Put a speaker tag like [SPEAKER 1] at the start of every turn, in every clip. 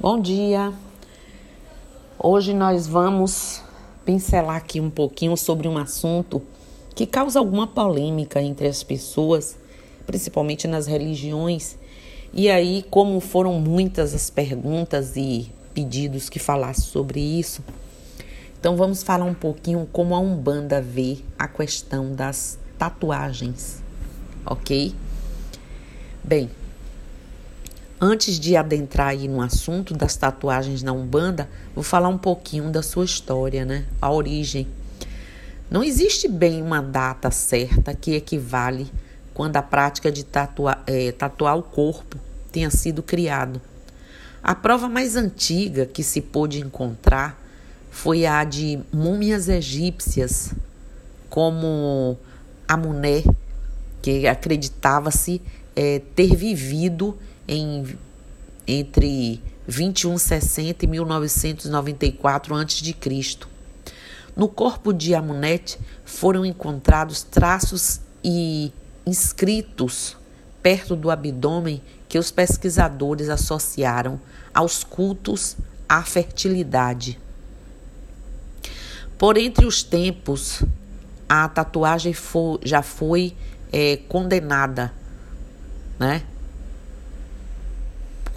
[SPEAKER 1] Bom dia! Hoje nós vamos pincelar aqui um pouquinho sobre um assunto que causa alguma polêmica entre as pessoas, principalmente nas religiões. E aí, como foram muitas as perguntas e pedidos que falassem sobre isso, então vamos falar um pouquinho como a Umbanda vê a questão das tatuagens, ok? Bem, Antes de adentrar aí no assunto das tatuagens na Umbanda, vou falar um pouquinho da sua história, né? A origem. Não existe bem uma data certa que equivale quando a prática de é, tatuar o corpo tenha sido criado. A prova mais antiga que se pôde encontrar foi a de múmias egípcias, como Amuné, que acreditava-se é, ter vivido em, entre 2160 e 1994 a.C. No corpo de Amunete foram encontrados traços e inscritos perto do abdômen que os pesquisadores associaram aos cultos à fertilidade. Por entre os tempos, a tatuagem foi, já foi é, condenada, né?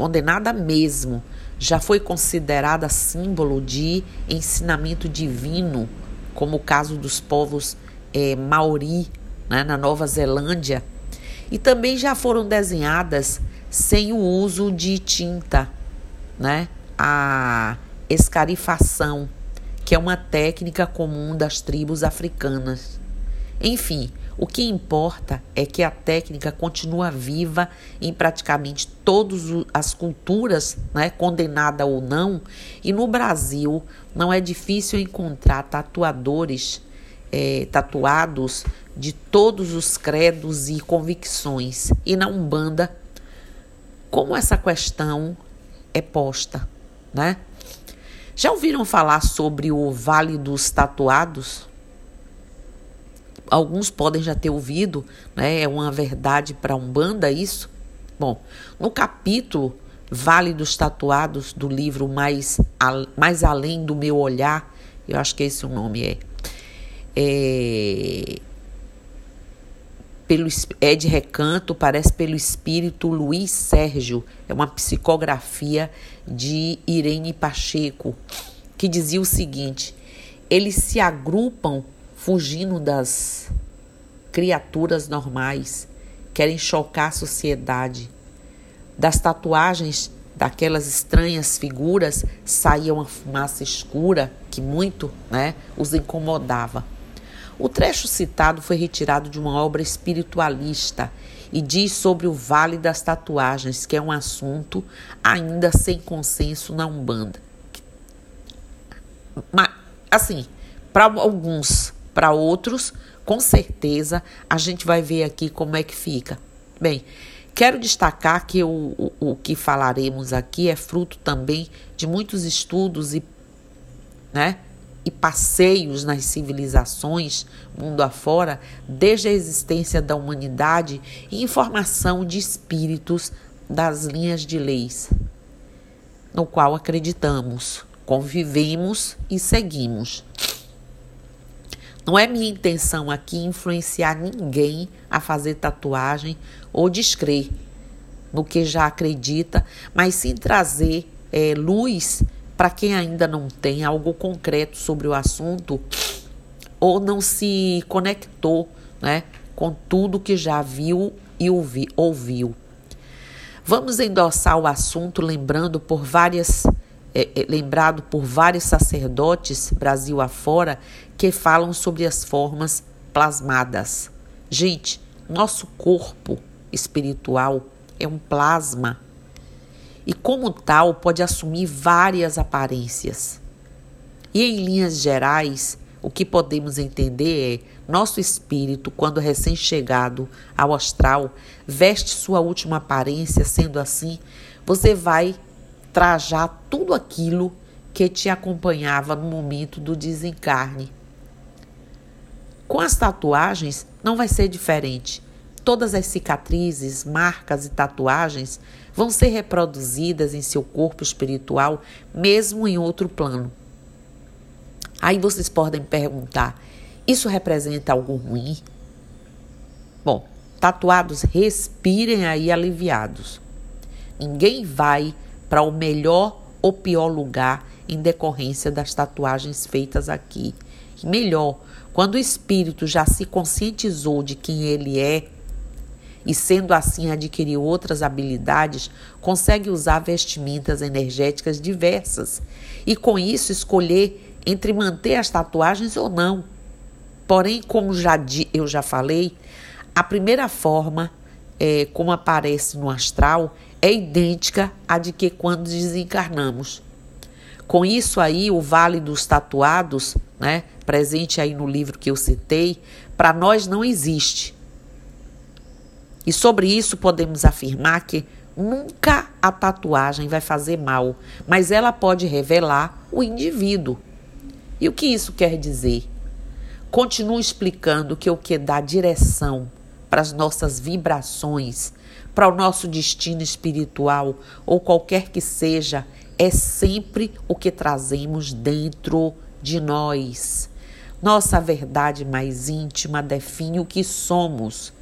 [SPEAKER 1] Condenada mesmo, já foi considerada símbolo de ensinamento divino, como o caso dos povos é, Maori, né, na Nova Zelândia, e também já foram desenhadas sem o uso de tinta, né, a escarifação, que é uma técnica comum das tribos africanas. Enfim, o que importa é que a técnica continua viva em praticamente todas as culturas, né, condenada ou não, e no Brasil não é difícil encontrar tatuadores é, tatuados de todos os credos e convicções. E na Umbanda, como essa questão é posta, né? Já ouviram falar sobre o Vale dos Tatuados? Alguns podem já ter ouvido, né? É uma verdade para Umbanda isso. Bom, no capítulo Vale dos Tatuados do livro Mais, Mais Além do Meu Olhar, eu acho que esse o nome é, é pelo é de recanto, parece pelo espírito Luiz Sérgio, é uma psicografia de Irene Pacheco, que dizia o seguinte: eles se agrupam fugindo das criaturas normais, querem chocar a sociedade. Das tatuagens daquelas estranhas figuras saía uma fumaça escura que muito né, os incomodava. O trecho citado foi retirado de uma obra espiritualista e diz sobre o Vale das Tatuagens, que é um assunto ainda sem consenso na Umbanda. Mas, assim, para alguns para outros, com certeza, a gente vai ver aqui como é que fica. Bem, quero destacar que o, o, o que falaremos aqui é fruto também de muitos estudos e, né, e passeios nas civilizações, mundo afora, desde a existência da humanidade e informação de espíritos das linhas de leis, no qual acreditamos, convivemos e seguimos. Não é minha intenção aqui influenciar ninguém a fazer tatuagem ou descrer no que já acredita, mas sim trazer é, luz para quem ainda não tem algo concreto sobre o assunto ou não se conectou né, com tudo que já viu e ouvi, ouviu. Vamos endossar o assunto lembrando por várias é, é, lembrado por vários sacerdotes Brasil afora que falam sobre as formas plasmadas. Gente, nosso corpo espiritual é um plasma e, como tal, pode assumir várias aparências. E, em linhas gerais, o que podemos entender é nosso espírito, quando recém-chegado ao astral, veste sua última aparência, sendo assim, você vai trajar tudo aquilo que te acompanhava no momento do desencarne. Com as tatuagens não vai ser diferente. Todas as cicatrizes, marcas e tatuagens vão ser reproduzidas em seu corpo espiritual, mesmo em outro plano. Aí vocês podem perguntar: isso representa algo ruim? Bom, tatuados, respirem aí aliviados. Ninguém vai para o melhor ou pior lugar em decorrência das tatuagens feitas aqui. E melhor, quando o espírito já se conscientizou de quem ele é e, sendo assim, adquiriu outras habilidades, consegue usar vestimentas energéticas diversas e, com isso, escolher entre manter as tatuagens ou não. Porém, como já eu já falei, a primeira forma, é, como aparece no astral, é idêntica à de que quando desencarnamos. Com isso aí, o Vale dos Tatuados, né, presente aí no livro que eu citei, para nós não existe. E sobre isso podemos afirmar que nunca a tatuagem vai fazer mal, mas ela pode revelar o indivíduo. E o que isso quer dizer? Continuo explicando que o que dá direção para as nossas vibrações, para o nosso destino espiritual ou qualquer que seja, é sempre o que trazemos dentro de nós. Nossa verdade mais íntima define o que somos.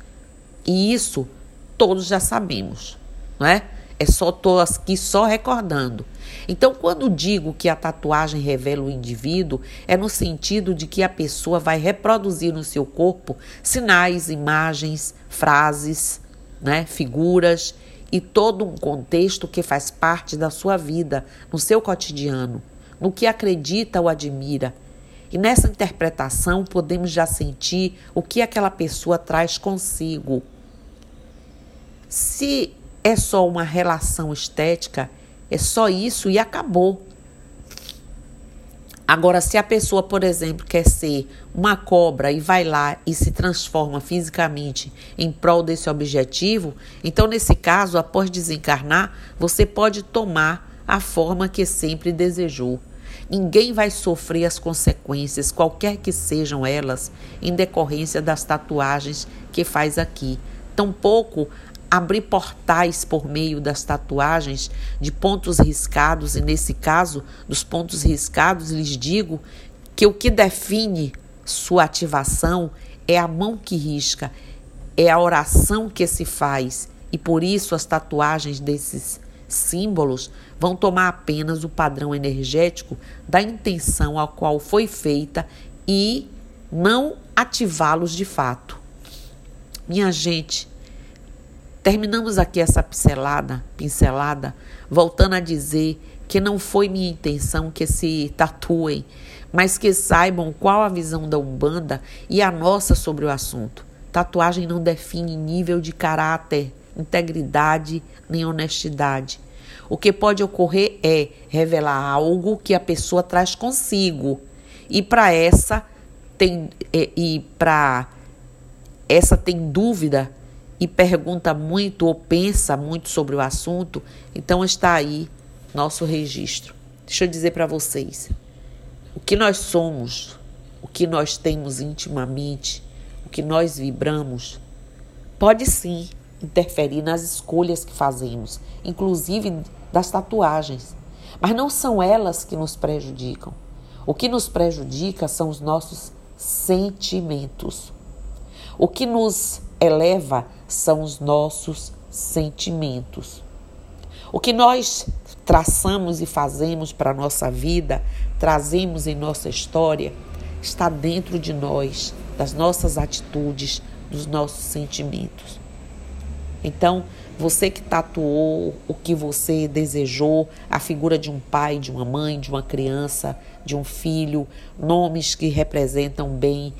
[SPEAKER 1] E isso todos já sabemos, não é? É só estou aqui só recordando. Então, quando digo que a tatuagem revela o indivíduo, é no sentido de que a pessoa vai reproduzir no seu corpo sinais, imagens, frases, né, figuras e todo um contexto que faz parte da sua vida, no seu cotidiano, no que acredita ou admira. E nessa interpretação podemos já sentir o que aquela pessoa traz consigo. Se é só uma relação estética, é só isso e acabou. Agora, se a pessoa, por exemplo, quer ser uma cobra e vai lá e se transforma fisicamente em prol desse objetivo, então, nesse caso, após desencarnar, você pode tomar a forma que sempre desejou. Ninguém vai sofrer as consequências, qualquer que sejam elas, em decorrência das tatuagens que faz aqui. Tampouco abrir portais por meio das tatuagens de pontos riscados, e nesse caso, dos pontos riscados, lhes digo que o que define sua ativação é a mão que risca, é a oração que se faz, e por isso as tatuagens desses símbolos vão tomar apenas o padrão energético da intenção a qual foi feita e não ativá-los de fato. Minha gente, Terminamos aqui essa pincelada, pincelada, voltando a dizer que não foi minha intenção que se tatuem, mas que saibam qual a visão da Umbanda e a nossa sobre o assunto. Tatuagem não define nível de caráter, integridade nem honestidade. O que pode ocorrer é revelar algo que a pessoa traz consigo. E para essa tem e, e para essa tem dúvida e pergunta muito ou pensa muito sobre o assunto, então está aí nosso registro. Deixa eu dizer para vocês: o que nós somos, o que nós temos intimamente, o que nós vibramos, pode sim interferir nas escolhas que fazemos, inclusive das tatuagens. Mas não são elas que nos prejudicam. O que nos prejudica são os nossos sentimentos. O que nos eleva são os nossos sentimentos. O que nós traçamos e fazemos para a nossa vida, trazemos em nossa história, está dentro de nós, das nossas atitudes, dos nossos sentimentos. Então, você que tatuou o que você desejou, a figura de um pai, de uma mãe, de uma criança, de um filho, nomes que representam bem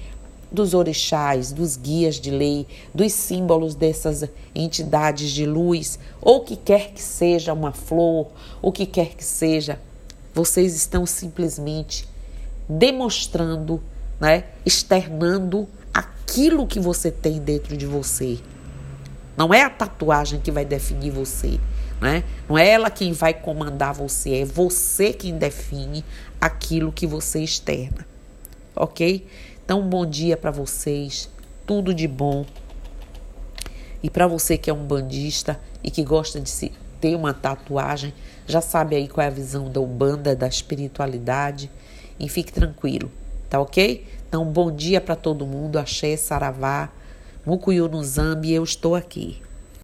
[SPEAKER 1] dos orixás, dos guias de lei, dos símbolos dessas entidades de luz, ou que quer que seja uma flor, o que quer que seja, vocês estão simplesmente demonstrando, né, externando aquilo que você tem dentro de você. Não é a tatuagem que vai definir você, né? Não é ela quem vai comandar você, é você quem define aquilo que você externa. OK? Então, um bom dia para vocês, tudo de bom. E para você que é um bandista e que gosta de se ter uma tatuagem, já sabe aí qual é a visão da Umbanda, da espiritualidade. E fique tranquilo, tá ok? Então, bom dia para todo mundo. Axé, Saravá, Mucuyu no Zambi, eu estou aqui.